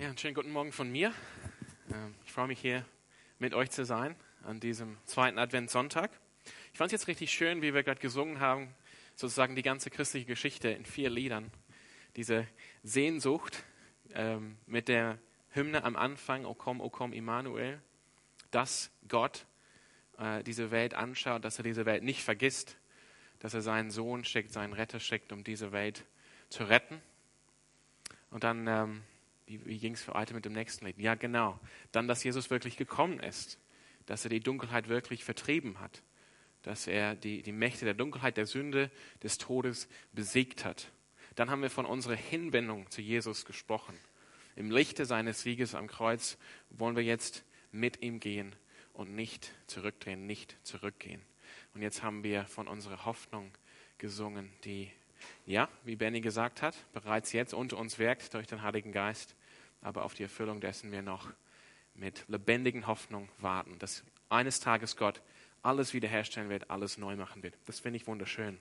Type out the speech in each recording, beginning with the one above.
Ja, einen schönen guten Morgen von mir. Ähm, ich freue mich hier mit euch zu sein an diesem zweiten Adventssonntag. Ich fand es jetzt richtig schön, wie wir gerade gesungen haben, sozusagen die ganze christliche Geschichte in vier Liedern. Diese Sehnsucht ähm, mit der Hymne am Anfang, O komm, O komm, Immanuel, dass Gott äh, diese Welt anschaut, dass er diese Welt nicht vergisst, dass er seinen Sohn schickt, seinen Retter schickt, um diese Welt zu retten. Und dann ähm, wie, wie ging es für heute mit dem nächsten Lied? Ja, genau. Dann, dass Jesus wirklich gekommen ist, dass er die Dunkelheit wirklich vertrieben hat, dass er die, die Mächte der Dunkelheit, der Sünde, des Todes besiegt hat. Dann haben wir von unserer Hinwendung zu Jesus gesprochen. Im Lichte seines Sieges am Kreuz wollen wir jetzt mit ihm gehen und nicht zurückdrehen, nicht zurückgehen. Und jetzt haben wir von unserer Hoffnung gesungen, die, ja, wie Benny gesagt hat, bereits jetzt unter uns wirkt durch den Heiligen Geist aber auf die Erfüllung dessen wir noch mit lebendigen Hoffnung warten, dass eines Tages Gott alles wiederherstellen wird, alles neu machen wird. Das finde ich wunderschön.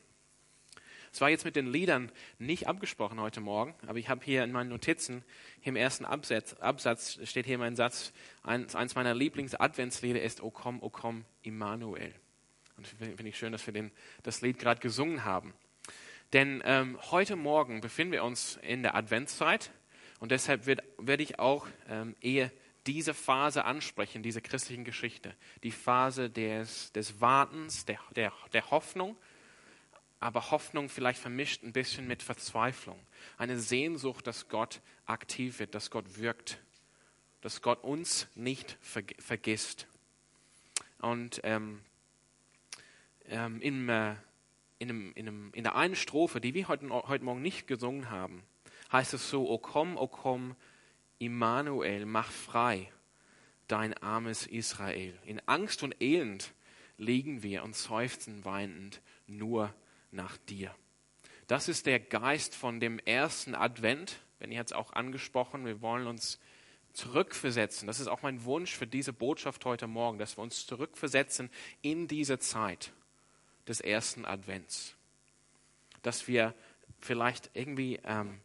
Es war jetzt mit den Liedern nicht abgesprochen heute Morgen, aber ich habe hier in meinen Notizen, im ersten Absatz, Absatz steht hier mein Satz, eins, eins meiner Lieblings-Adventslieder ist O komm, O komm, Immanuel. Und finde ich schön, dass wir den, das Lied gerade gesungen haben. Denn ähm, heute Morgen befinden wir uns in der Adventszeit und deshalb werde ich auch ähm, eher diese Phase ansprechen, diese christlichen Geschichte. Die Phase des, des Wartens, der, der, der Hoffnung, aber Hoffnung vielleicht vermischt ein bisschen mit Verzweiflung. Eine Sehnsucht, dass Gott aktiv wird, dass Gott wirkt, dass Gott uns nicht vergisst. Und ähm, ähm, in, äh, in, einem, in, einem, in der einen Strophe, die wir heute, heute Morgen nicht gesungen haben, heißt es so, O komm, O komm, Immanuel, mach frei dein armes Israel. In Angst und Elend liegen wir und seufzen weinend nur nach dir. Das ist der Geist von dem ersten Advent. Wenn ihr jetzt auch angesprochen, wir wollen uns zurückversetzen. Das ist auch mein Wunsch für diese Botschaft heute Morgen, dass wir uns zurückversetzen in diese Zeit des ersten Advents. Dass wir vielleicht irgendwie ähm,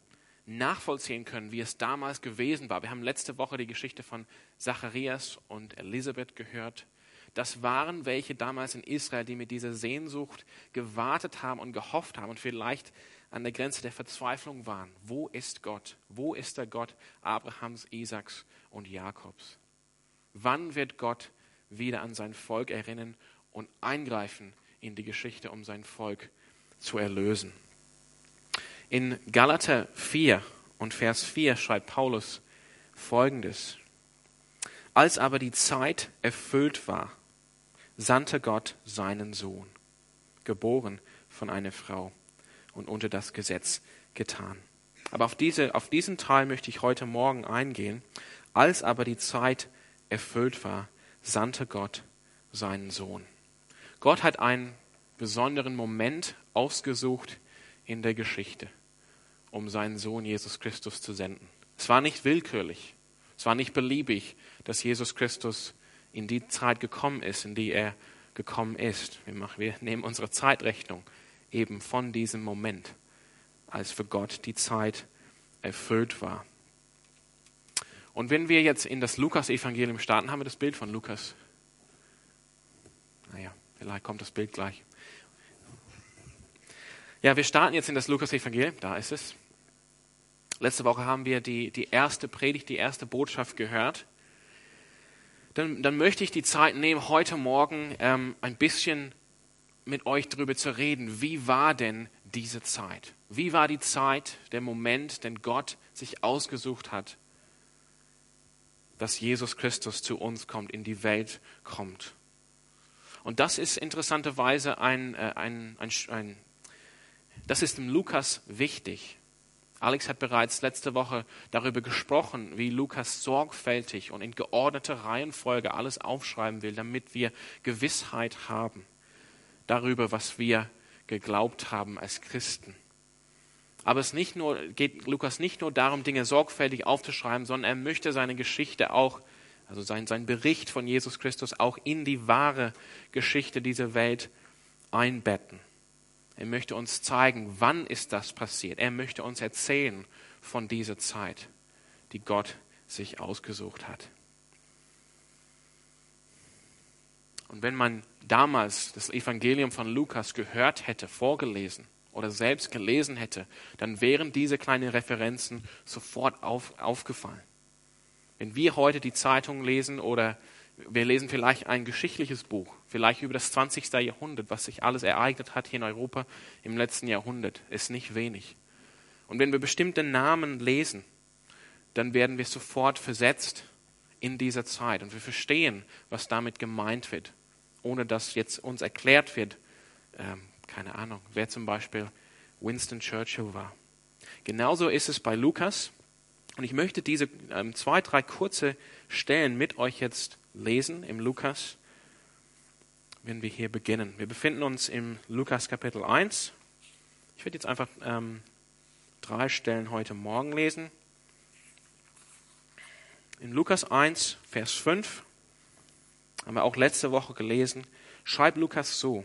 nachvollziehen können, wie es damals gewesen war. Wir haben letzte Woche die Geschichte von Zacharias und Elisabeth gehört. Das waren welche damals in Israel, die mit dieser Sehnsucht gewartet haben und gehofft haben und vielleicht an der Grenze der Verzweiflung waren. Wo ist Gott? Wo ist der Gott Abrahams, Isaaks und Jakobs? Wann wird Gott wieder an sein Volk erinnern und eingreifen in die Geschichte, um sein Volk zu erlösen? In Galater 4 und Vers 4 schreibt Paulus folgendes. Als aber die Zeit erfüllt war, sandte Gott seinen Sohn, geboren von einer Frau und unter das Gesetz getan. Aber auf, diese, auf diesen Teil möchte ich heute Morgen eingehen. Als aber die Zeit erfüllt war, sandte Gott seinen Sohn. Gott hat einen besonderen Moment ausgesucht in der Geschichte um seinen Sohn Jesus Christus zu senden. Es war nicht willkürlich, es war nicht beliebig, dass Jesus Christus in die Zeit gekommen ist, in die er gekommen ist. Wir, machen, wir nehmen unsere Zeitrechnung eben von diesem Moment, als für Gott die Zeit erfüllt war. Und wenn wir jetzt in das Lukas-Evangelium starten, haben wir das Bild von Lukas. Naja, vielleicht kommt das Bild gleich. Ja, wir starten jetzt in das Lukas-Evangelium, da ist es. Letzte Woche haben wir die, die erste Predigt, die erste Botschaft gehört. Dann, dann möchte ich die Zeit nehmen, heute Morgen ähm, ein bisschen mit euch darüber zu reden. Wie war denn diese Zeit? Wie war die Zeit, der Moment, den Gott sich ausgesucht hat, dass Jesus Christus zu uns kommt, in die Welt kommt? Und das ist interessanterweise ein, äh, ein, ein, ein das ist im Lukas wichtig. Alex hat bereits letzte Woche darüber gesprochen, wie Lukas sorgfältig und in geordneter Reihenfolge alles aufschreiben will, damit wir Gewissheit haben darüber, was wir geglaubt haben als Christen. Aber es nicht nur, geht Lukas nicht nur darum, Dinge sorgfältig aufzuschreiben, sondern er möchte seine Geschichte auch, also sein, sein Bericht von Jesus Christus auch in die wahre Geschichte dieser Welt einbetten. Er möchte uns zeigen, wann ist das passiert. Er möchte uns erzählen von dieser Zeit, die Gott sich ausgesucht hat. Und wenn man damals das Evangelium von Lukas gehört hätte, vorgelesen oder selbst gelesen hätte, dann wären diese kleinen Referenzen sofort auf, aufgefallen. Wenn wir heute die Zeitung lesen oder wir lesen vielleicht ein geschichtliches Buch, vielleicht über das 20. Jahrhundert, was sich alles ereignet hat hier in Europa im letzten Jahrhundert, ist nicht wenig. Und wenn wir bestimmte Namen lesen, dann werden wir sofort versetzt in dieser Zeit und wir verstehen, was damit gemeint wird, ohne dass jetzt uns erklärt wird, ähm, keine Ahnung, wer zum Beispiel Winston Churchill war. Genauso ist es bei Lukas. Und ich möchte diese ähm, zwei, drei kurze Stellen mit euch jetzt lesen im Lukas, wenn wir hier beginnen. Wir befinden uns im Lukas Kapitel 1. Ich werde jetzt einfach ähm, drei Stellen heute Morgen lesen. In Lukas 1, Vers 5 haben wir auch letzte Woche gelesen, schreibt Lukas so,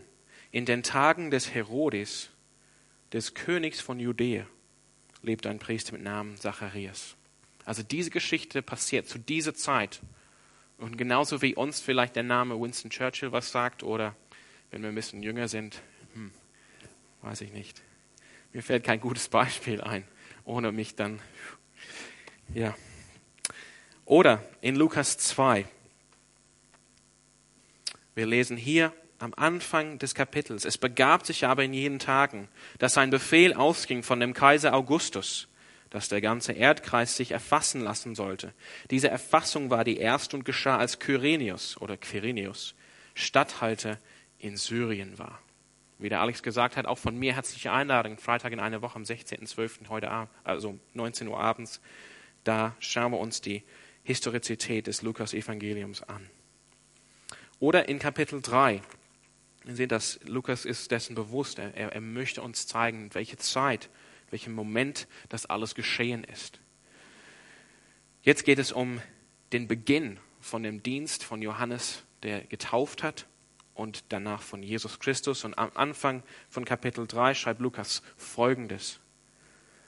in den Tagen des Herodes, des Königs von Judäa, lebt ein Priester mit Namen Zacharias. Also diese Geschichte passiert zu dieser Zeit. Und genauso wie uns vielleicht der Name Winston Churchill was sagt oder wenn wir ein bisschen jünger sind, hm, weiß ich nicht. Mir fällt kein gutes Beispiel ein, ohne mich dann, ja. Oder in Lukas 2. Wir lesen hier am Anfang des Kapitels. Es begab sich aber in jenen Tagen, dass ein Befehl ausging von dem Kaiser Augustus, dass der ganze Erdkreis sich erfassen lassen sollte. Diese Erfassung war die erste und geschah, als Kyrenius oder Quirinius Statthalter in Syrien war. Wie der Alex gesagt hat, auch von mir herzliche Einladung, Freitag in einer Woche am 16.12. heute Abend, also 19 Uhr abends. Da schauen wir uns die Historizität des Lukas-Evangeliums an. Oder in Kapitel 3. Wir sehen, dass Lukas ist dessen bewusst. Er, er möchte uns zeigen, welche Zeit welchem Moment das alles geschehen ist. Jetzt geht es um den Beginn von dem Dienst von Johannes, der getauft hat, und danach von Jesus Christus. Und am Anfang von Kapitel 3 schreibt Lukas Folgendes.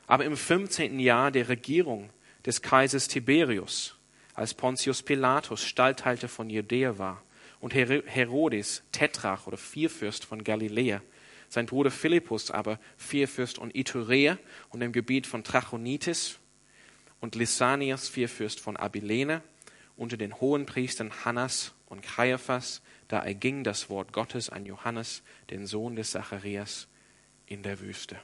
Aber im 15. Jahr der Regierung des Kaisers Tiberius, als Pontius Pilatus Stallhalter von Judäa war und Herodes Tetrach oder Vierfürst von Galiläa, sein Bruder Philippus aber Vierfürst und Iturea und im Gebiet von Trachonitis und Lysanias Vierfürst von Abilene unter den hohen Priestern Hannas und Caiaphas, da erging das Wort Gottes an Johannes, den Sohn des Zacharias, in der Wüste.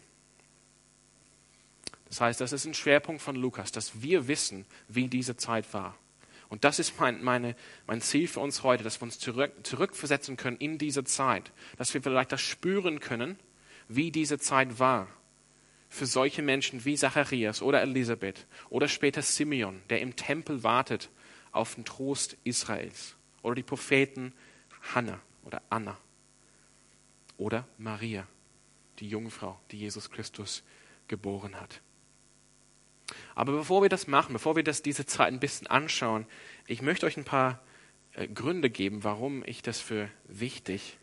Das heißt, das ist ein Schwerpunkt von Lukas, dass wir wissen, wie diese Zeit war. Und das ist mein, meine, mein Ziel für uns heute, dass wir uns zurück, zurückversetzen können in diese Zeit, dass wir vielleicht das spüren können, wie diese Zeit war. Für solche Menschen wie Zacharias oder Elisabeth oder später Simeon, der im Tempel wartet auf den Trost Israels. Oder die Propheten Hannah oder Anna. Oder Maria, die Jungfrau, die Jesus Christus geboren hat. Aber bevor wir das machen, bevor wir das, diese Zeit ein bisschen anschauen, ich möchte euch ein paar äh, Gründe geben, warum ich das für wichtig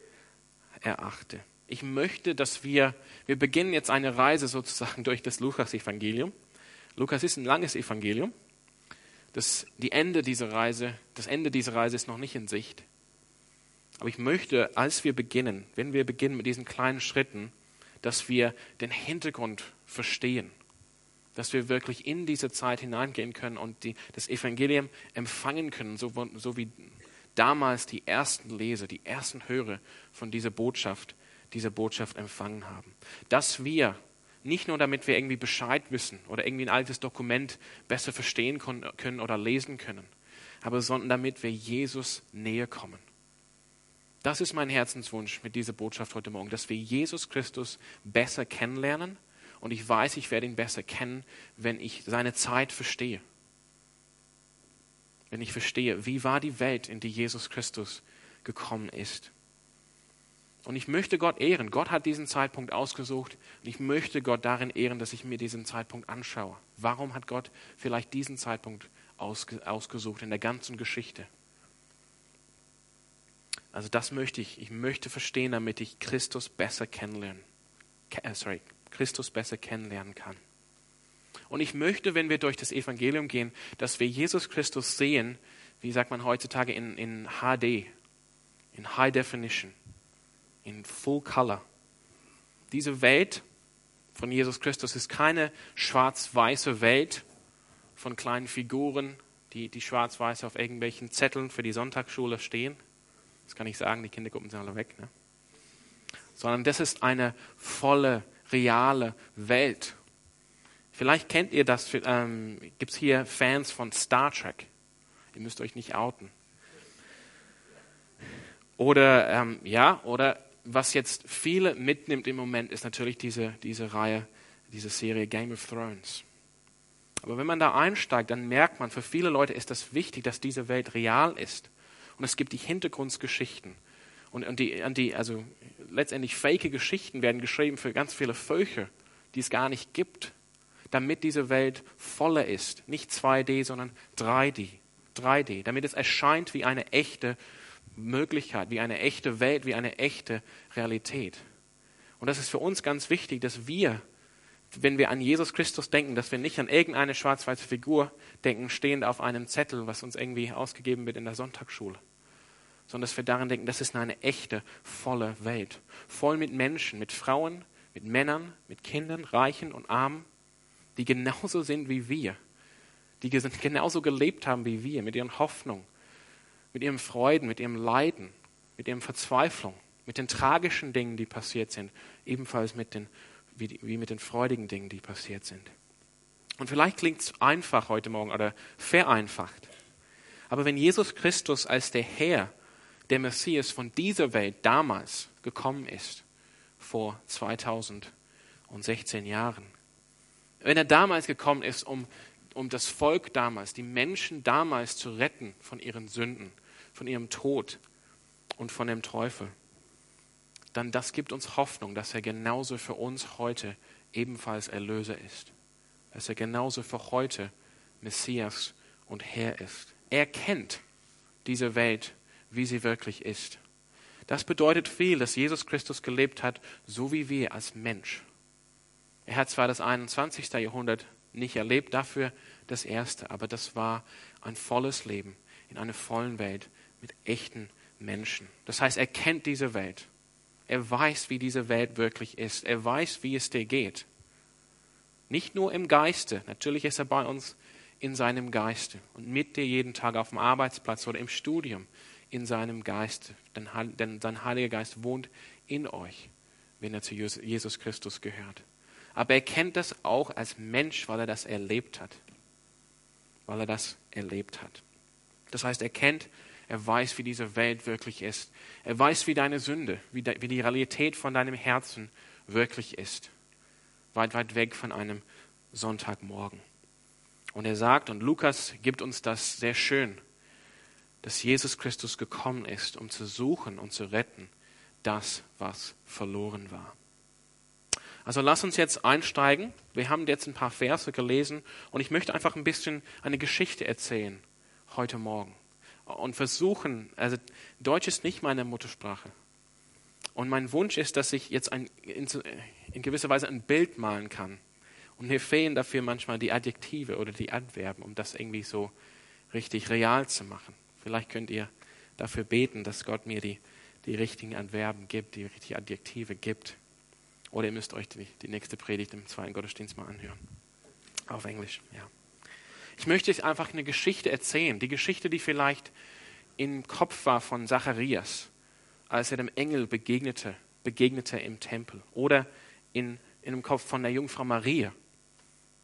erachte. Ich möchte, dass wir, wir beginnen jetzt eine Reise sozusagen durch das Lukas-Evangelium. Lukas ist ein langes Evangelium. Das, die Ende dieser Reise, das Ende dieser Reise ist noch nicht in Sicht. Aber ich möchte, als wir beginnen, wenn wir beginnen mit diesen kleinen Schritten, dass wir den Hintergrund verstehen dass wir wirklich in diese Zeit hineingehen können und die, das Evangelium empfangen können, so, so wie damals die ersten Leser, die ersten Hörer von dieser Botschaft, diese Botschaft empfangen haben. Dass wir nicht nur damit wir irgendwie Bescheid wissen oder irgendwie ein altes Dokument besser verstehen können oder lesen können, aber sondern damit wir Jesus näher kommen. Das ist mein Herzenswunsch mit dieser Botschaft heute Morgen, dass wir Jesus Christus besser kennenlernen und ich weiß, ich werde ihn besser kennen, wenn ich seine Zeit verstehe. Wenn ich verstehe, wie war die Welt, in die Jesus Christus gekommen ist. Und ich möchte Gott ehren. Gott hat diesen Zeitpunkt ausgesucht und ich möchte Gott darin ehren, dass ich mir diesen Zeitpunkt anschaue. Warum hat Gott vielleicht diesen Zeitpunkt ausgesucht in der ganzen Geschichte? Also das möchte ich. Ich möchte verstehen, damit ich Christus besser kennenlernen. Äh, sorry, Christus besser kennenlernen kann. Und ich möchte, wenn wir durch das Evangelium gehen, dass wir Jesus Christus sehen, wie sagt man heutzutage, in, in HD, in High Definition, in Full Color. Diese Welt von Jesus Christus ist keine schwarz-weiße Welt von kleinen Figuren, die, die schwarz-weiß auf irgendwelchen Zetteln für die Sonntagsschule stehen. Das kann ich sagen, die Kindergruppen sind alle weg. Ne? Sondern das ist eine volle, reale Welt. Vielleicht kennt ihr das, ähm, gibt es hier Fans von Star Trek. Ihr müsst euch nicht outen. Oder, ähm, ja, oder was jetzt viele mitnimmt im Moment, ist natürlich diese, diese Reihe, diese Serie Game of Thrones. Aber wenn man da einsteigt, dann merkt man, für viele Leute ist das wichtig, dass diese Welt real ist. Und es gibt die Hintergrundgeschichten. Und, und die, die, also letztendlich fake Geschichten werden geschrieben für ganz viele Völker, die es gar nicht gibt, damit diese Welt voller ist. Nicht 2D, sondern 3D. 3D, damit es erscheint wie eine echte Möglichkeit, wie eine echte Welt, wie eine echte Realität. Und das ist für uns ganz wichtig, dass wir, wenn wir an Jesus Christus denken, dass wir nicht an irgendeine schwarz-weiße Figur denken, stehend auf einem Zettel, was uns irgendwie ausgegeben wird in der Sonntagsschule, sondern dass wir daran denken, das ist eine echte, volle Welt. Voll mit Menschen, mit Frauen, mit Männern, mit Kindern, Reichen und Armen, die genauso sind wie wir, die genauso gelebt haben wie wir, mit ihren Hoffnungen, mit ihren Freuden, mit ihrem Leiden, mit ihren Verzweiflung, mit den tragischen Dingen, die passiert sind, ebenfalls mit den, wie, wie mit den freudigen Dingen, die passiert sind. Und vielleicht klingt es einfach heute Morgen oder vereinfacht. Aber wenn Jesus Christus als der Herr, der Messias von dieser Welt damals gekommen ist, vor 2016 Jahren, wenn er damals gekommen ist, um, um das Volk damals, die Menschen damals zu retten von ihren Sünden, von ihrem Tod und von dem Teufel, dann das gibt uns Hoffnung, dass er genauso für uns heute ebenfalls Erlöser ist. Dass er genauso für heute Messias und Herr ist. Er kennt diese Welt, wie sie wirklich ist. Das bedeutet viel, dass Jesus Christus gelebt hat, so wie wir als Mensch. Er hat zwar das 21. Jahrhundert nicht erlebt, dafür das erste, aber das war ein volles Leben in einer vollen Welt mit echten Menschen. Das heißt, er kennt diese Welt. Er weiß, wie diese Welt wirklich ist. Er weiß, wie es dir geht. Nicht nur im Geiste. Natürlich ist er bei uns in seinem Geiste und mit dir jeden Tag auf dem Arbeitsplatz oder im Studium in seinem Geist. Denn sein Heiliger Geist wohnt in euch, wenn er zu Jesus Christus gehört. Aber er kennt das auch als Mensch, weil er das erlebt hat. Weil er das erlebt hat. Das heißt, er kennt er weiß, wie diese Welt wirklich ist. Er weiß, wie deine Sünde, wie, die Realität von deinem Herzen wirklich ist. Weit, weit weg von einem Sonntagmorgen. Und er sagt, und Lukas gibt uns das sehr schön, dass Jesus Christus gekommen ist, um zu suchen und zu retten, das, was verloren war. Also lass uns jetzt einsteigen. Wir haben jetzt ein paar Verse gelesen und ich möchte einfach ein bisschen eine Geschichte erzählen heute Morgen und versuchen, also Deutsch ist nicht meine Muttersprache. Und mein Wunsch ist, dass ich jetzt ein, in, in gewisser Weise ein Bild malen kann. Und mir fehlen dafür manchmal die Adjektive oder die Adverben, um das irgendwie so richtig real zu machen. Vielleicht könnt ihr dafür beten, dass Gott mir die, die richtigen Adverben gibt, die richtigen Adjektive gibt. Oder ihr müsst euch die, die nächste Predigt im zweiten Gottesdienst mal anhören. Auf Englisch, ja. Ich möchte euch einfach eine Geschichte erzählen. Die Geschichte, die vielleicht im Kopf war von Zacharias, als er dem Engel begegnete, begegnete im Tempel. Oder in, in dem Kopf von der Jungfrau Maria,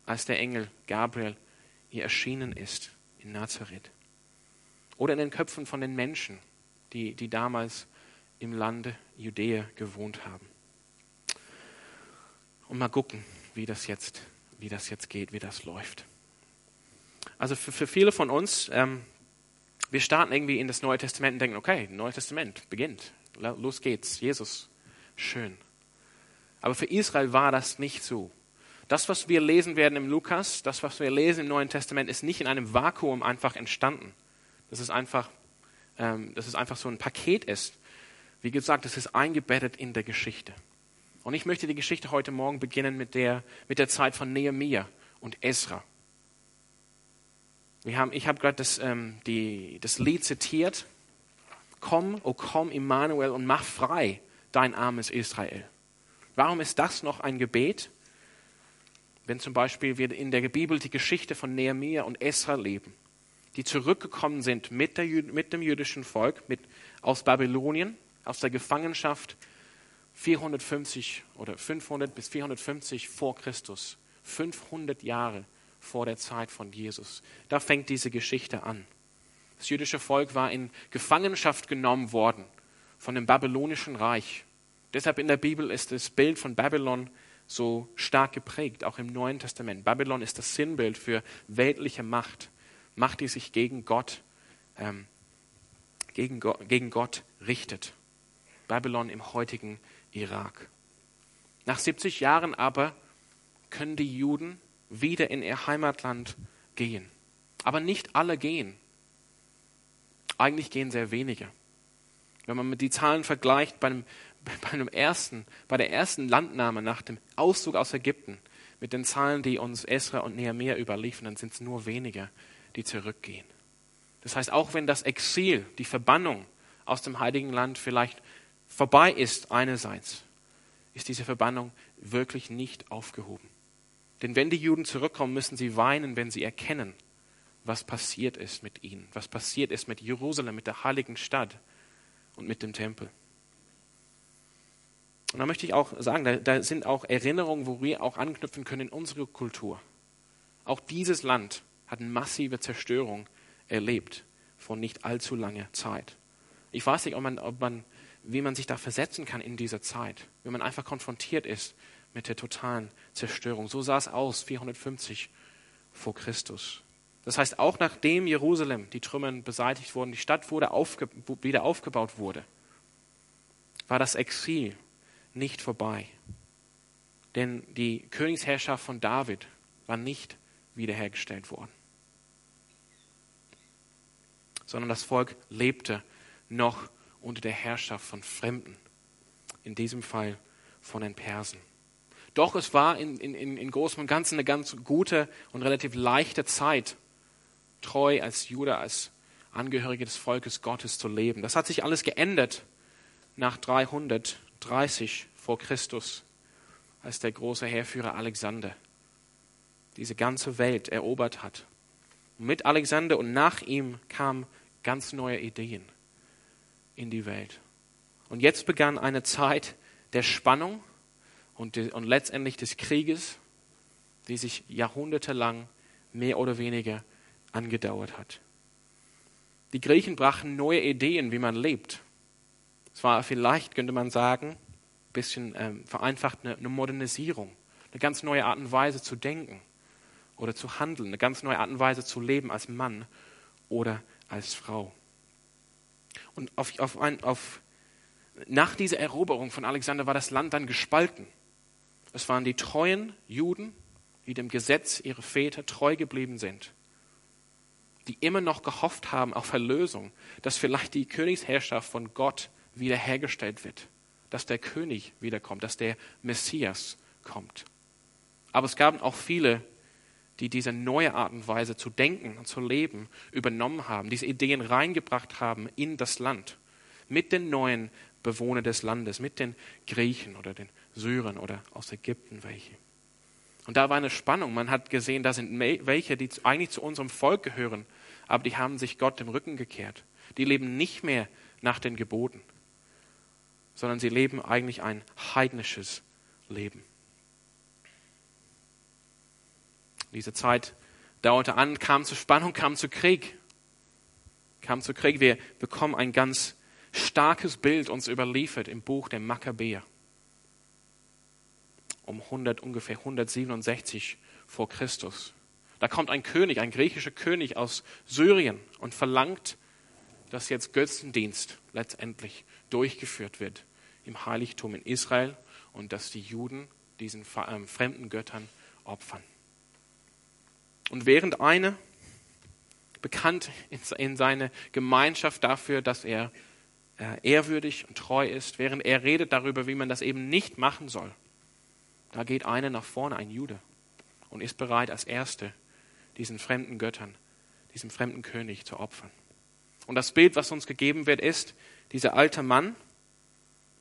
als der Engel Gabriel ihr erschienen ist in Nazareth. Oder in den Köpfen von den Menschen, die, die damals im Lande Judäa gewohnt haben. Und mal gucken, wie das jetzt, wie das jetzt geht, wie das läuft. Also für, für viele von uns, ähm, wir starten irgendwie in das Neue Testament und denken, okay, Neues Testament beginnt. Los geht's. Jesus, schön. Aber für Israel war das nicht so. Das, was wir lesen werden im Lukas, das, was wir lesen im Neuen Testament, ist nicht in einem Vakuum einfach entstanden. Das ist einfach, ähm, dass es einfach so ein Paket ist. Wie gesagt, es ist eingebettet in der Geschichte. Und ich möchte die Geschichte heute Morgen beginnen mit der, mit der Zeit von Nehemiah und Esra. Wir haben, ich habe gerade das, ähm, das Lied zitiert. Komm, o oh komm, Immanuel, und mach frei dein armes Israel. Warum ist das noch ein Gebet? Wenn zum Beispiel wir in der Bibel die Geschichte von Nehemiah und Esra leben, die zurückgekommen sind mit, der, mit dem jüdischen Volk mit, aus Babylonien, aus der Gefangenschaft 450 oder 500 bis 450 vor Christus, 500 Jahre vor der Zeit von Jesus. Da fängt diese Geschichte an. Das jüdische Volk war in Gefangenschaft genommen worden von dem babylonischen Reich. Deshalb in der Bibel ist das Bild von Babylon so stark geprägt, auch im Neuen Testament. Babylon ist das Sinnbild für weltliche Macht, Macht, die sich gegen Gott, ähm, gegen, Go gegen Gott richtet. Babylon im heutigen Irak. Nach 70 Jahren aber können die Juden wieder in ihr Heimatland gehen. Aber nicht alle gehen. Eigentlich gehen sehr wenige. Wenn man die Zahlen vergleicht bei, einem, bei, einem ersten, bei der ersten Landnahme nach dem Auszug aus Ägypten mit den Zahlen, die uns Esra und Nehemiah überliefern, dann sind es nur wenige, die zurückgehen. Das heißt, auch wenn das Exil, die Verbannung aus dem heiligen Land vielleicht vorbei ist einerseits, ist diese Verbannung wirklich nicht aufgehoben. Denn wenn die Juden zurückkommen, müssen sie weinen, wenn sie erkennen, was passiert ist mit ihnen, was passiert ist mit Jerusalem, mit der heiligen Stadt und mit dem Tempel. Und da möchte ich auch sagen, da, da sind auch Erinnerungen, wo wir auch anknüpfen können in unsere Kultur. Auch dieses Land hat eine massive Zerstörung erlebt vor nicht allzu langer Zeit. Ich weiß nicht, ob man, ob man, wie man sich da versetzen kann in dieser Zeit, wenn man einfach konfrontiert ist mit der totalen Zerstörung. So sah es aus, 450 vor Christus. Das heißt, auch nachdem Jerusalem, die Trümmern beseitigt wurden, die Stadt wurde aufge wieder aufgebaut wurde, war das Exil nicht vorbei. Denn die Königsherrschaft von David war nicht wiederhergestellt worden. Sondern das Volk lebte noch unter der Herrschaft von Fremden. In diesem Fall von den Persen. Doch es war in, in, in Großem und Ganzen eine ganz gute und relativ leichte Zeit, treu als Jude, als Angehörige des Volkes Gottes zu leben. Das hat sich alles geändert nach 330 vor Christus, als der große Heerführer Alexander diese ganze Welt erobert hat. Mit Alexander und nach ihm kamen ganz neue Ideen in die Welt. Und jetzt begann eine Zeit der Spannung und, und letztendlich des Krieges, die sich jahrhundertelang mehr oder weniger angedauert hat. Die Griechen brachten neue Ideen, wie man lebt. Es war vielleicht, könnte man sagen, ein bisschen ähm, vereinfacht eine, eine Modernisierung, eine ganz neue Art und Weise zu denken oder zu handeln, eine ganz neue Art und Weise zu leben als Mann oder als Frau. Und auf, auf ein, auf, nach dieser Eroberung von Alexander war das Land dann gespalten. Es waren die treuen Juden, die dem Gesetz ihrer Väter treu geblieben sind, die immer noch gehofft haben auf Erlösung, dass vielleicht die Königsherrschaft von Gott wiederhergestellt wird, dass der König wiederkommt, dass der Messias kommt. Aber es gab auch viele, die diese neue Art und Weise zu denken und zu leben übernommen haben, diese Ideen reingebracht haben in das Land mit den neuen Bewohnern des Landes, mit den Griechen oder den Syrern oder aus Ägypten welche. Und da war eine Spannung. Man hat gesehen, da sind welche, die eigentlich zu unserem Volk gehören, aber die haben sich Gott dem Rücken gekehrt. Die leben nicht mehr nach den Geboten, sondern sie leben eigentlich ein heidnisches Leben. Diese Zeit dauerte an, kam zu Spannung, kam zu Krieg. Kam zu Krieg. Wir bekommen ein ganz starkes Bild uns überliefert im Buch der Makkabäer. Um 100, ungefähr 167 vor Christus. Da kommt ein König, ein griechischer König aus Syrien und verlangt, dass jetzt Götzendienst letztendlich durchgeführt wird im Heiligtum in Israel und dass die Juden diesen ähm, fremden Göttern opfern. Und während eine, bekannt in seiner Gemeinschaft dafür, dass er äh, ehrwürdig und treu ist, während er redet darüber, wie man das eben nicht machen soll, da geht einer nach vorne, ein Jude, und ist bereit, als Erste diesen fremden Göttern, diesem fremden König zu opfern. Und das Bild, was uns gegeben wird, ist, dieser alte Mann,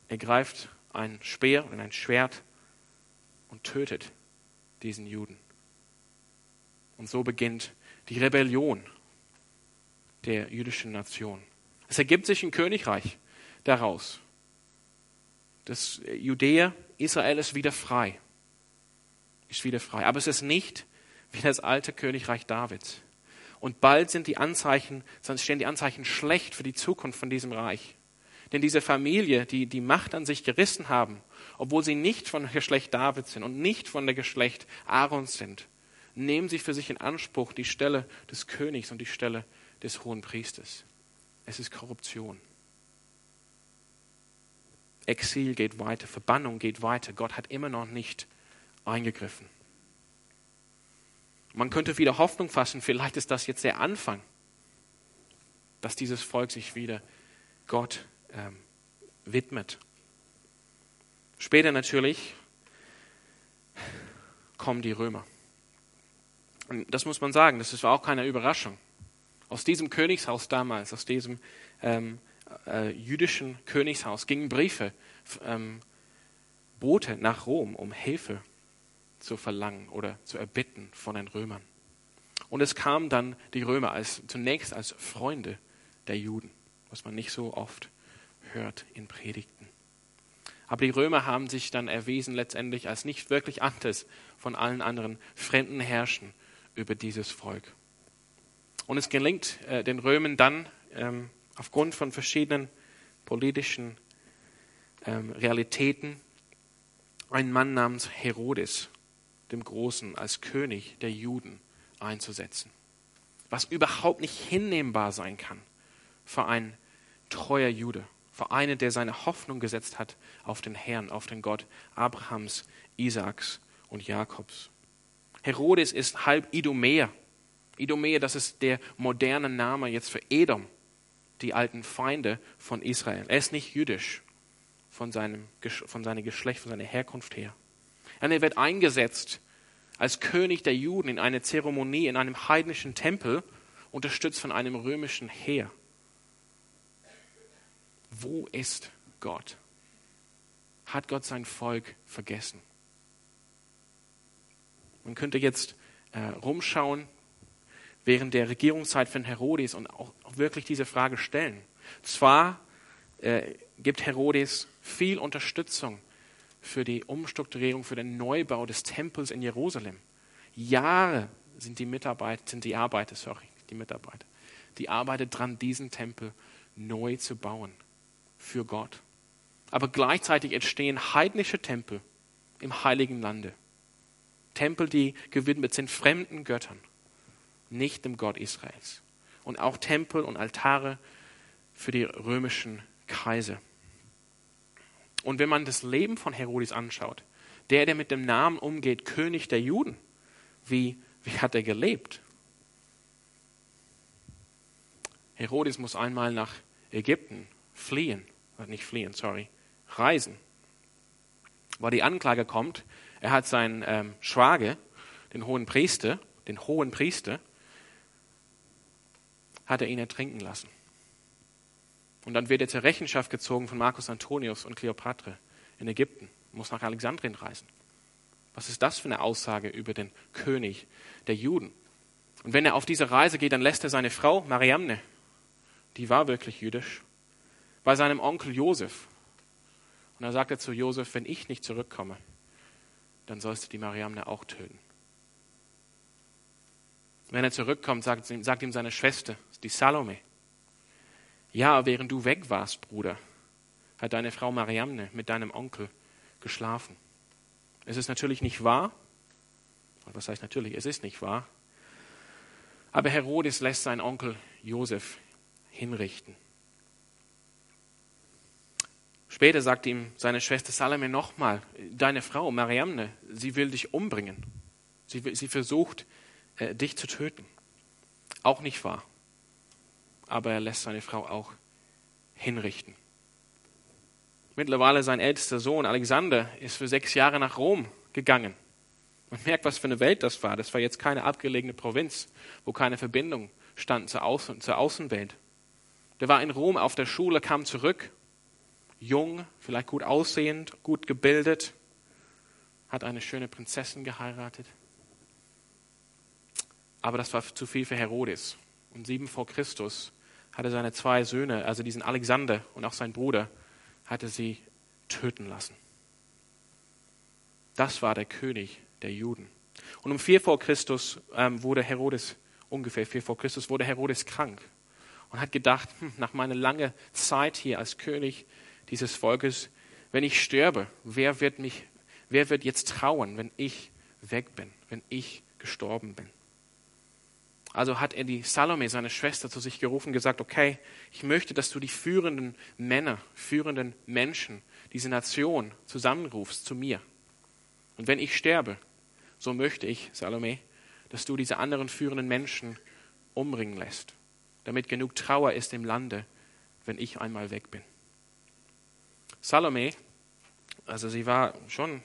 er greift ein Speer und ein Schwert und tötet diesen Juden. Und so beginnt die Rebellion der jüdischen Nation. Es ergibt sich ein Königreich daraus. Das Judäa, Israel ist wieder frei. Ist wieder frei. Aber es ist nicht wie das alte Königreich Davids. Und bald sind die Anzeichen, sonst stehen die Anzeichen schlecht für die Zukunft von diesem Reich. Denn diese Familie, die die Macht an sich gerissen haben, obwohl sie nicht von Geschlecht Davids sind und nicht von der Geschlecht Aarons sind, nehmen sie für sich in Anspruch die Stelle des Königs und die Stelle des hohen Priesters. Es ist Korruption. Exil geht weiter, Verbannung geht weiter. Gott hat immer noch nicht eingegriffen. Man könnte wieder Hoffnung fassen, vielleicht ist das jetzt der Anfang, dass dieses Volk sich wieder Gott ähm, widmet. Später natürlich kommen die Römer. Und das muss man sagen, das war auch keine Überraschung. Aus diesem Königshaus damals, aus diesem ähm, äh, jüdischen Königshaus gingen Briefe, ähm, Bote nach Rom, um Hilfe zu verlangen oder zu erbitten von den Römern. Und es kamen dann die Römer als, zunächst als Freunde der Juden, was man nicht so oft hört in Predigten. Aber die Römer haben sich dann erwiesen letztendlich als nicht wirklich anders von allen anderen fremden Herrschen über dieses Volk. Und es gelingt äh, den Römern dann ähm, aufgrund von verschiedenen politischen ähm, Realitäten einen Mann namens Herodes, dem Großen, als König der Juden einzusetzen. Was überhaupt nicht hinnehmbar sein kann für einen treuer Jude für einen, der seine Hoffnung gesetzt hat auf den Herrn, auf den Gott Abrahams, Isaaks und Jakobs. Herodes ist halb Idumäer. Idumäer, das ist der moderne Name jetzt für Edom, die alten Feinde von Israel. Er ist nicht jüdisch von seinem, von seinem Geschlecht, von seiner Herkunft her. Und er wird eingesetzt als König der Juden in eine Zeremonie in einem heidnischen Tempel, unterstützt von einem römischen Heer. Wo ist Gott? Hat Gott sein Volk vergessen? Man könnte jetzt äh, rumschauen während der Regierungszeit von Herodes und auch, auch wirklich diese Frage stellen. Zwar äh, gibt Herodes viel Unterstützung für die Umstrukturierung, für den Neubau des Tempels in Jerusalem. Jahre sind die Mitarbeiter, sind die Arbeiter, sorry, die Mitarbeiter, die arbeitet dran, diesen Tempel neu zu bauen für Gott. Aber gleichzeitig entstehen heidnische Tempel im heiligen Lande. Tempel, die gewidmet sind fremden Göttern, nicht dem Gott Israels. Und auch Tempel und Altare für die römischen Kaiser. Und wenn man das Leben von Herodes anschaut, der, der mit dem Namen umgeht, König der Juden, wie, wie hat er gelebt? Herodes muss einmal nach Ägypten fliehen, äh, nicht fliehen, sorry, reisen. Weil die Anklage kommt, er hat seinen ähm, Schwager, den hohen Priester, den hohen Priester, hat er ihn ertrinken lassen. Und dann wird er zur Rechenschaft gezogen von Marcus Antonius und Kleopatra in Ägypten, muss nach Alexandrien reisen. Was ist das für eine Aussage über den König der Juden? Und wenn er auf diese Reise geht, dann lässt er seine Frau Mariamne, die war wirklich jüdisch, bei seinem Onkel Josef. Und da sagt er zu Josef, wenn ich nicht zurückkomme, dann sollst du die Mariamne auch töten. Wenn er zurückkommt, sagt, sagt ihm seine Schwester, die Salome, ja, während du weg warst, Bruder, hat deine Frau Mariamne mit deinem Onkel geschlafen. Es ist natürlich nicht wahr. Was heißt natürlich? Es ist nicht wahr. Aber Herodes lässt seinen Onkel Josef hinrichten. Später sagt ihm seine Schwester Salome nochmal, deine Frau Mariamne, sie will dich umbringen. Sie, sie versucht, äh, dich zu töten. Auch nicht wahr. Aber er lässt seine Frau auch hinrichten. Mittlerweile sein ältester Sohn Alexander ist für sechs Jahre nach Rom gegangen. Man merkt, was für eine Welt das war. Das war jetzt keine abgelegene Provinz, wo keine Verbindung stand zur, Außen, zur Außenwelt. Der war in Rom auf der Schule, kam zurück, jung, vielleicht gut aussehend, gut gebildet, hat eine schöne Prinzessin geheiratet. Aber das war zu viel für Herodes. Und sieben vor Christus hatte seine zwei Söhne, also diesen Alexander und auch sein Bruder, hatte sie töten lassen. Das war der König der Juden. Und um vier vor Christus ähm, wurde Herodes, ungefähr vier vor Christus, wurde Herodes krank und hat gedacht, hm, nach meiner langen Zeit hier als König dieses Volkes, wenn ich sterbe, wer wird mich, wer wird jetzt trauern, wenn ich weg bin, wenn ich gestorben bin? Also hat er die Salome, seine Schwester, zu sich gerufen und gesagt, okay, ich möchte, dass du die führenden Männer, führenden Menschen, diese Nation zusammenrufst zu mir. Und wenn ich sterbe, so möchte ich, Salome, dass du diese anderen führenden Menschen umbringen lässt, damit genug Trauer ist im Lande, wenn ich einmal weg bin. Salome, also sie war schon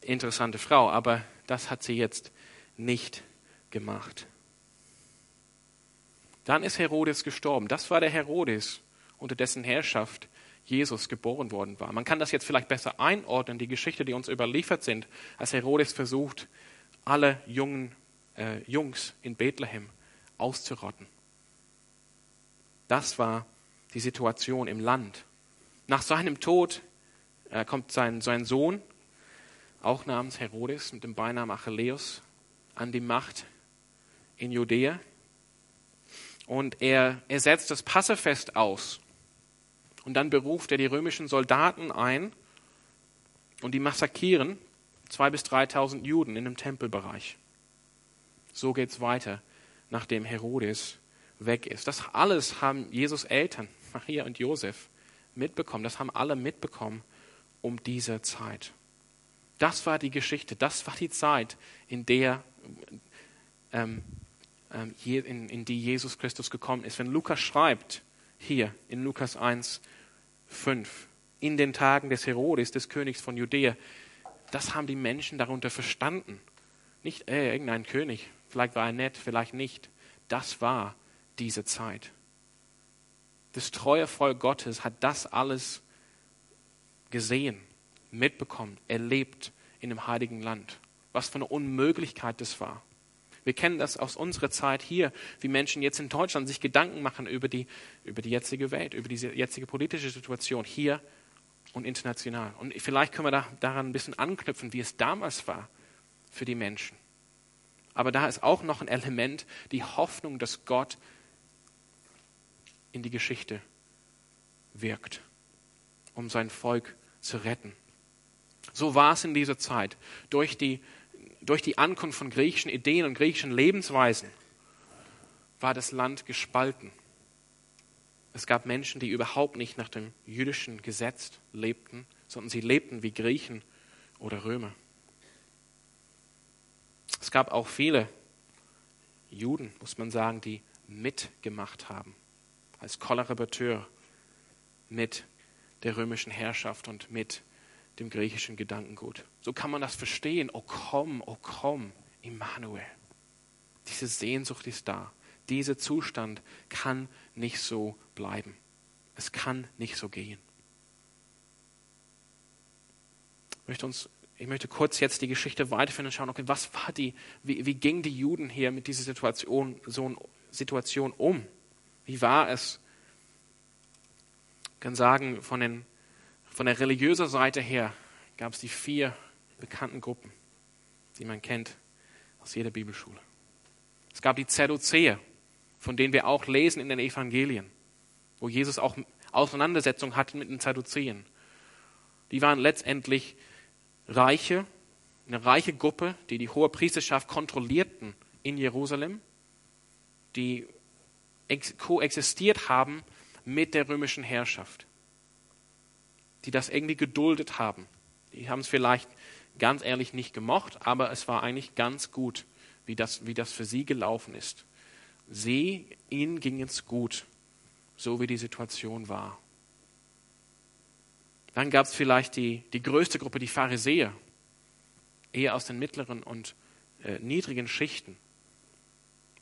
interessante Frau, aber das hat sie jetzt nicht gemacht. Dann ist Herodes gestorben. Das war der Herodes, unter dessen Herrschaft Jesus geboren worden war. Man kann das jetzt vielleicht besser einordnen, die Geschichte, die uns überliefert sind, als Herodes versucht, alle jungen äh, Jungs in Bethlehem auszurotten. Das war die Situation im Land. Nach seinem Tod äh, kommt sein, sein Sohn, auch namens Herodes, mit dem Beinamen Achilleus, an die Macht in Judäa. Und er, er setzt das Passefest aus. Und dann beruft er die römischen Soldaten ein und die massakrieren zwei bis 3.000 Juden in dem Tempelbereich. So geht es weiter, nachdem Herodes weg ist. Das alles haben Jesus Eltern, Maria und Josef, mitbekommen. Das haben alle mitbekommen um diese Zeit. Das war die Geschichte, das war die Zeit, in der ähm, ähm, in, in die Jesus Christus gekommen ist. Wenn Lukas schreibt, hier in Lukas 1, 5, in den Tagen des Herodes, des Königs von Judäa, das haben die Menschen darunter verstanden. Nicht äh, irgendein König, vielleicht war er nett, vielleicht nicht. Das war diese Zeit. Das treue Volk Gottes hat das alles gesehen, mitbekommen, erlebt in dem heiligen Land. Was für eine Unmöglichkeit das war. Wir kennen das aus unserer Zeit hier, wie Menschen jetzt in Deutschland sich Gedanken machen über die, über die jetzige Welt, über diese jetzige politische Situation hier und international. Und vielleicht können wir da, daran ein bisschen anknüpfen, wie es damals war für die Menschen. Aber da ist auch noch ein Element, die Hoffnung, dass Gott in die Geschichte wirkt, um sein Volk zu retten. So war es in dieser Zeit. Durch die durch die Ankunft von griechischen Ideen und griechischen Lebensweisen war das Land gespalten. Es gab Menschen, die überhaupt nicht nach dem jüdischen Gesetz lebten, sondern sie lebten wie Griechen oder Römer. Es gab auch viele Juden, muss man sagen, die mitgemacht haben, als Kollaborateur mit der römischen Herrschaft und mit dem griechischen Gedankengut. So kann man das verstehen. Oh komm, oh komm, Immanuel. Diese Sehnsucht ist da. Dieser Zustand kann nicht so bleiben. Es kann nicht so gehen. Ich möchte, uns, ich möchte kurz jetzt die Geschichte weiterführen und schauen, okay, was war die, wie, wie ging die Juden hier mit dieser Situation, so Situation um? Wie war es? Ich kann sagen, von den von der religiösen Seite her gab es die vier bekannten Gruppen, die man kennt aus jeder Bibelschule. Es gab die Zedduzäer, von denen wir auch lesen in den Evangelien, wo Jesus auch Auseinandersetzungen hatte mit den Zedduzäern. Die waren letztendlich Reiche, eine reiche Gruppe, die die hohe Priesterschaft kontrollierten in Jerusalem, die koexistiert haben mit der römischen Herrschaft die das irgendwie geduldet haben. Die haben es vielleicht ganz ehrlich nicht gemocht, aber es war eigentlich ganz gut, wie das, wie das für sie gelaufen ist. Sie, ihnen ging es gut, so wie die Situation war. Dann gab es vielleicht die, die größte Gruppe, die Pharisäer. eher aus den mittleren und äh, niedrigen Schichten,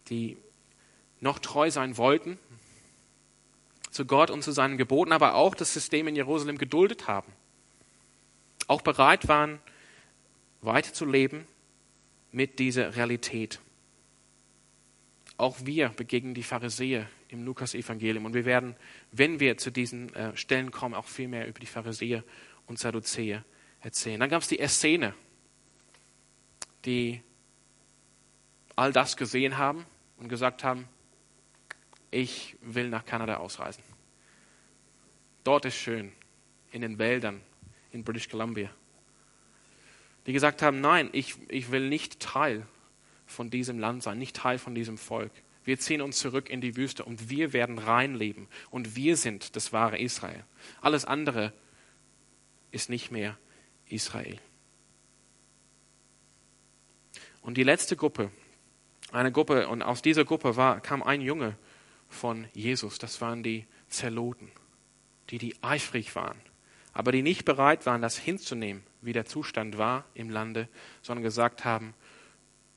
die noch treu sein wollten zu Gott und zu seinen Geboten, aber auch das System in Jerusalem geduldet haben. Auch bereit waren, weiterzuleben mit dieser Realität. Auch wir begegnen die Pharisäer im Lukas-Evangelium und wir werden, wenn wir zu diesen äh, Stellen kommen, auch viel mehr über die Pharisäer und Sadduzäer erzählen. Dann gab es die Essene, die all das gesehen haben und gesagt haben, ich will nach Kanada ausreisen. Dort ist schön, in den Wäldern, in British Columbia. Die gesagt haben, nein, ich, ich will nicht Teil von diesem Land sein, nicht Teil von diesem Volk. Wir ziehen uns zurück in die Wüste und wir werden rein leben und wir sind das wahre Israel. Alles andere ist nicht mehr Israel. Und die letzte Gruppe, eine Gruppe, und aus dieser Gruppe war, kam ein Junge von Jesus, das waren die Zeloten, die, die eifrig waren, aber die nicht bereit waren, das hinzunehmen, wie der Zustand war im Lande, sondern gesagt haben,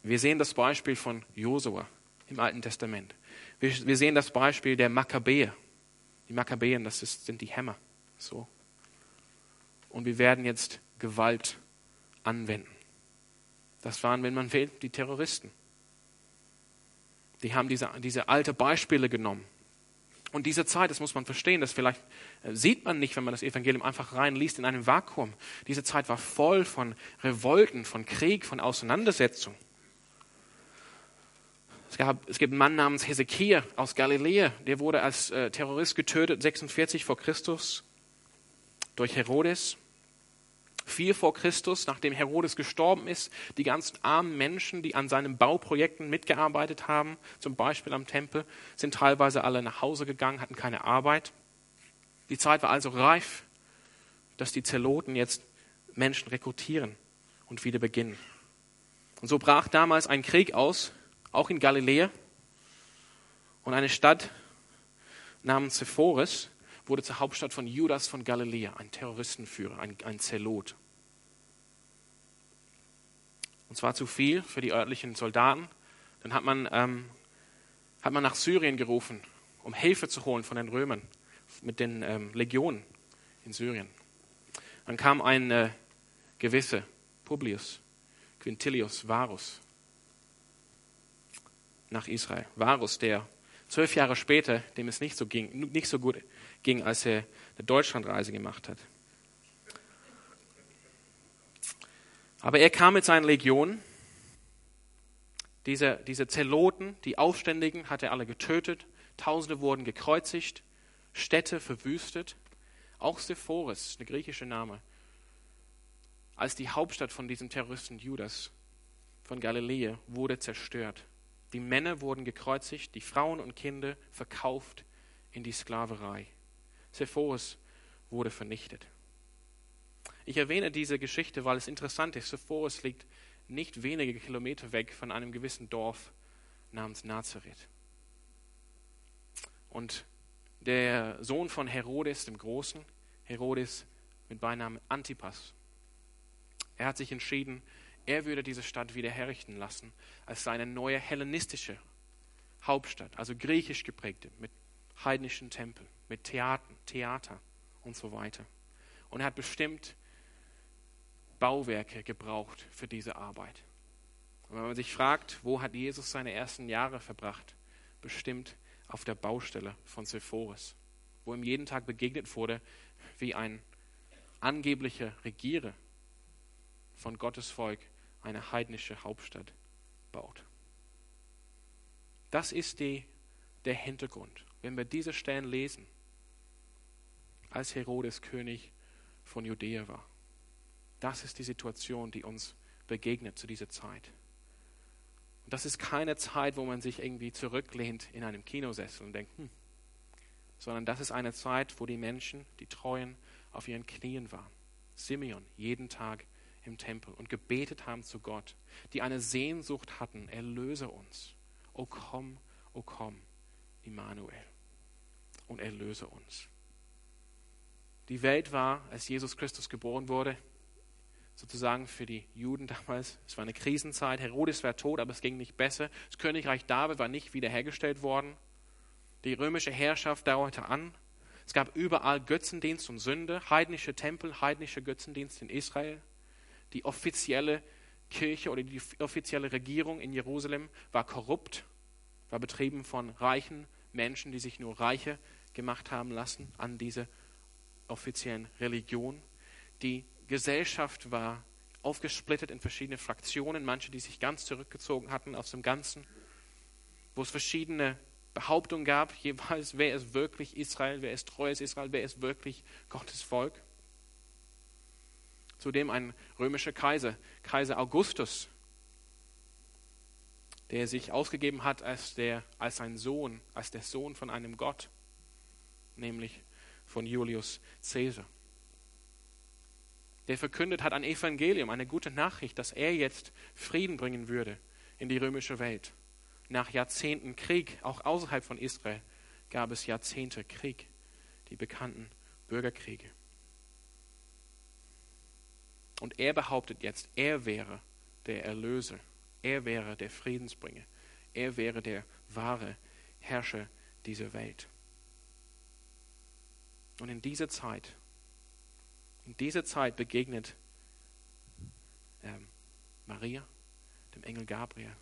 wir sehen das Beispiel von Josua im Alten Testament. Wir, wir sehen das Beispiel der Makkabäer. Die Makkabäen, das ist, sind die Hämmer. So. Und wir werden jetzt Gewalt anwenden. Das waren, wenn man will, die Terroristen. Die haben diese, diese alte Beispiele genommen. Und diese Zeit, das muss man verstehen, das vielleicht äh, sieht man nicht, wenn man das Evangelium einfach reinliest in einem Vakuum. Diese Zeit war voll von Revolten, von Krieg, von Auseinandersetzung. Es, gab, es gibt einen Mann namens Hesekiah aus Galiläa, der wurde als äh, Terrorist getötet, 46 vor Christus, durch Herodes. Vier vor Christus, nachdem Herodes gestorben ist, die ganzen armen Menschen, die an seinen Bauprojekten mitgearbeitet haben, zum Beispiel am Tempel, sind teilweise alle nach Hause gegangen, hatten keine Arbeit. Die Zeit war also reif, dass die Zeloten jetzt Menschen rekrutieren und wieder beginnen. Und so brach damals ein Krieg aus, auch in Galiläa. Und eine Stadt namens Sepphoris wurde zur Hauptstadt von Judas von Galiläa, ein Terroristenführer, ein, ein Zelot. Und zwar zu viel für die örtlichen Soldaten. Dann hat man, ähm, hat man nach Syrien gerufen, um Hilfe zu holen von den Römern mit den ähm, Legionen in Syrien. Dann kam ein äh, gewisser Publius Quintilius Varus nach Israel. Varus, der zwölf Jahre später, dem es nicht so, ging, nicht so gut ging, als er eine Deutschlandreise gemacht hat. Aber er kam mit seinen Legionen. Diese, diese Zeloten, die Aufständigen, hat er alle getötet. Tausende wurden gekreuzigt, Städte verwüstet. Auch Sepphoris, der griechische Name, als die Hauptstadt von diesem Terroristen Judas von Galiläa, wurde zerstört. Die Männer wurden gekreuzigt, die Frauen und Kinder verkauft in die Sklaverei. Sepphoris wurde vernichtet. Ich erwähne diese Geschichte, weil es interessant ist. Sepphoris liegt nicht wenige Kilometer weg von einem gewissen Dorf namens Nazareth. Und der Sohn von Herodes dem Großen, Herodes mit Beinamen Antipas, er hat sich entschieden, er würde diese Stadt wieder herrichten lassen als seine neue hellenistische Hauptstadt, also griechisch geprägte, mit heidnischen Tempeln, mit Theatern, Theater und so weiter. Und er hat bestimmt Bauwerke gebraucht für diese Arbeit. Und wenn man sich fragt, wo hat Jesus seine ersten Jahre verbracht, bestimmt auf der Baustelle von Sepphoris, wo ihm jeden Tag begegnet wurde, wie ein angeblicher Regierer von Gottes Volk eine heidnische Hauptstadt baut. Das ist die, der Hintergrund. Wenn wir diese Stellen lesen, als Herodes König von Judäa war. Das ist die Situation, die uns begegnet zu dieser Zeit. Und das ist keine Zeit, wo man sich irgendwie zurücklehnt in einem Kinosessel und denkt, hm, sondern das ist eine Zeit, wo die Menschen, die Treuen, auf ihren Knien waren. Simeon jeden Tag im Tempel und gebetet haben zu Gott, die eine Sehnsucht hatten, erlöse uns. O komm, o komm, Immanuel, und erlöse uns. Die Welt war, als Jesus Christus geboren wurde, sozusagen für die Juden damals. Es war eine Krisenzeit. Herodes war tot, aber es ging nicht besser. Das Königreich David war nicht wiederhergestellt worden. Die römische Herrschaft dauerte an. Es gab überall Götzendienst und Sünde, heidnische Tempel, heidnische Götzendienst in Israel. Die offizielle Kirche oder die offizielle Regierung in Jerusalem war korrupt, war betrieben von reichen Menschen, die sich nur reiche gemacht haben lassen an diese offiziellen Religion. Die Gesellschaft war aufgesplittet in verschiedene Fraktionen, manche, die sich ganz zurückgezogen hatten aus dem Ganzen, wo es verschiedene Behauptungen gab, jeweils, wer ist wirklich Israel, wer ist treues Israel, wer ist wirklich Gottes Volk. Zudem ein römischer Kaiser, Kaiser Augustus, der sich ausgegeben hat als, der, als ein Sohn, als der Sohn von einem Gott, nämlich von Julius Caesar. Der verkündet hat ein Evangelium, eine gute Nachricht, dass er jetzt Frieden bringen würde in die römische Welt nach Jahrzehnten Krieg, auch außerhalb von Israel, gab es Jahrzehnte Krieg, die bekannten Bürgerkriege. Und er behauptet jetzt, er wäre der Erlöser, er wäre der Friedensbringer, er wäre der wahre Herrscher dieser Welt. Und in dieser Zeit, in dieser Zeit begegnet ähm, Maria dem Engel Gabriel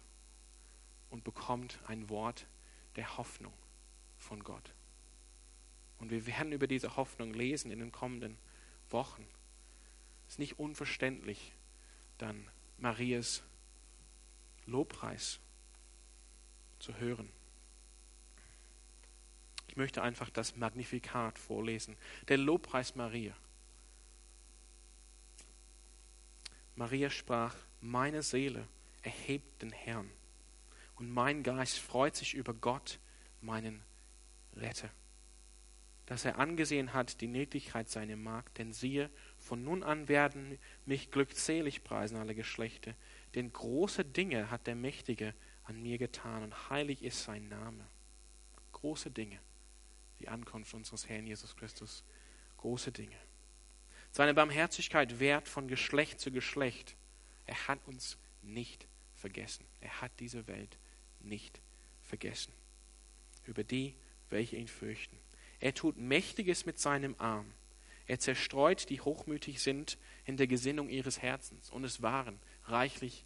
und bekommt ein Wort der Hoffnung von Gott. Und wir werden über diese Hoffnung lesen in den kommenden Wochen. Es ist nicht unverständlich, dann Marias Lobpreis zu hören. Ich möchte einfach das Magnifikat vorlesen. Der Lobpreis Maria. Maria sprach, meine Seele erhebt den Herrn und mein Geist freut sich über Gott, meinen Retter, dass er angesehen hat die Niedrigkeit seiner Magd, denn siehe, von nun an werden mich glückselig preisen alle Geschlechter, denn große Dinge hat der Mächtige an mir getan und heilig ist sein Name. Große Dinge, die Ankunft unseres Herrn Jesus Christus, große Dinge. Seine Barmherzigkeit währt von Geschlecht zu Geschlecht. Er hat uns nicht vergessen. Er hat diese Welt nicht vergessen. Über die, welche ihn fürchten. Er tut Mächtiges mit seinem Arm. Er zerstreut, die hochmütig sind in der Gesinnung ihres Herzens. Und es waren reichlich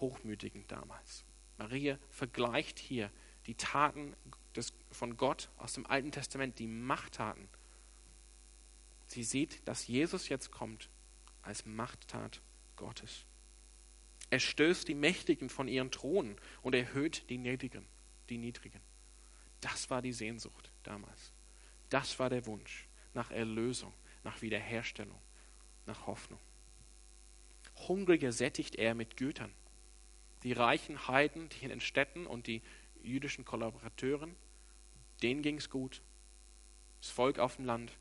Hochmütigen damals. Maria vergleicht hier die Taten des, von Gott aus dem Alten Testament, die Machttaten. Sie sieht, dass Jesus jetzt kommt als Machttat Gottes. Er stößt die Mächtigen von ihren Thronen und erhöht die Niedrigen. Die Niedrigen. Das war die Sehnsucht damals. Das war der Wunsch nach Erlösung, nach Wiederherstellung, nach Hoffnung. Hungrige sättigt er mit Gütern. Die reichen Heiden, die in den Städten und die jüdischen Kollaborateuren, denen ging es gut. Das Volk auf dem Land,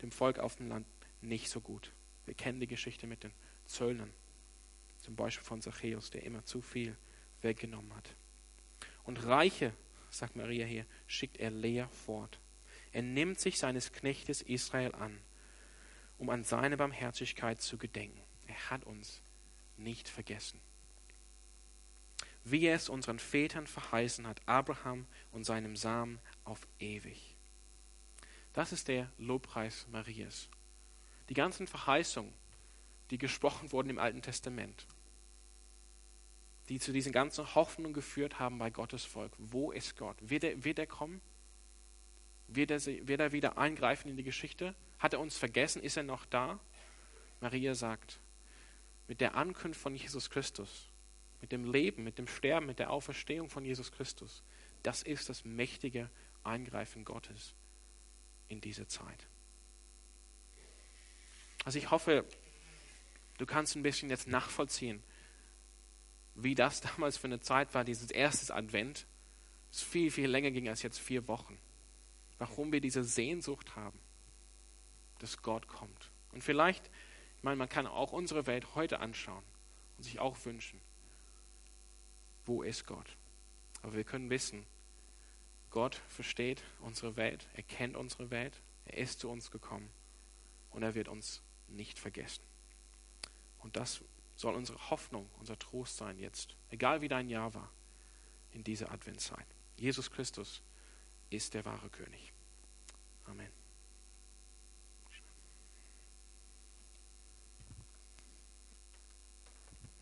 dem Volk auf dem Land nicht so gut. Wir kennen die Geschichte mit den Zöllnern. Zum Beispiel von Zachäus, der immer zu viel weggenommen hat. Und Reiche, sagt Maria hier, schickt er leer fort. Er nimmt sich seines Knechtes Israel an, um an seine Barmherzigkeit zu gedenken. Er hat uns nicht vergessen. Wie er es unseren Vätern verheißen hat, Abraham und seinem Samen auf ewig. Das ist der Lobpreis Marias. Die ganzen Verheißungen, die gesprochen wurden im Alten Testament, die zu diesen ganzen Hoffnungen geführt haben bei Gottes Volk. Wo ist Gott? Wird er, wird er kommen? Wird er, wird er wieder eingreifen in die Geschichte? Hat er uns vergessen? Ist er noch da? Maria sagt, mit der Ankunft von Jesus Christus, mit dem Leben, mit dem Sterben, mit der Auferstehung von Jesus Christus, das ist das mächtige Eingreifen Gottes in diese Zeit. Also ich hoffe, Du kannst ein bisschen jetzt nachvollziehen, wie das damals für eine Zeit war, dieses erste Advent, das viel, viel länger ging als jetzt vier Wochen. Warum wir diese Sehnsucht haben, dass Gott kommt. Und vielleicht, ich meine, man kann auch unsere Welt heute anschauen und sich auch wünschen, wo ist Gott? Aber wir können wissen, Gott versteht unsere Welt, er kennt unsere Welt, er ist zu uns gekommen und er wird uns nicht vergessen. Und das soll unsere Hoffnung, unser Trost sein jetzt, egal wie dein Jahr war, in dieser Adventszeit. Jesus Christus ist der wahre König. Amen.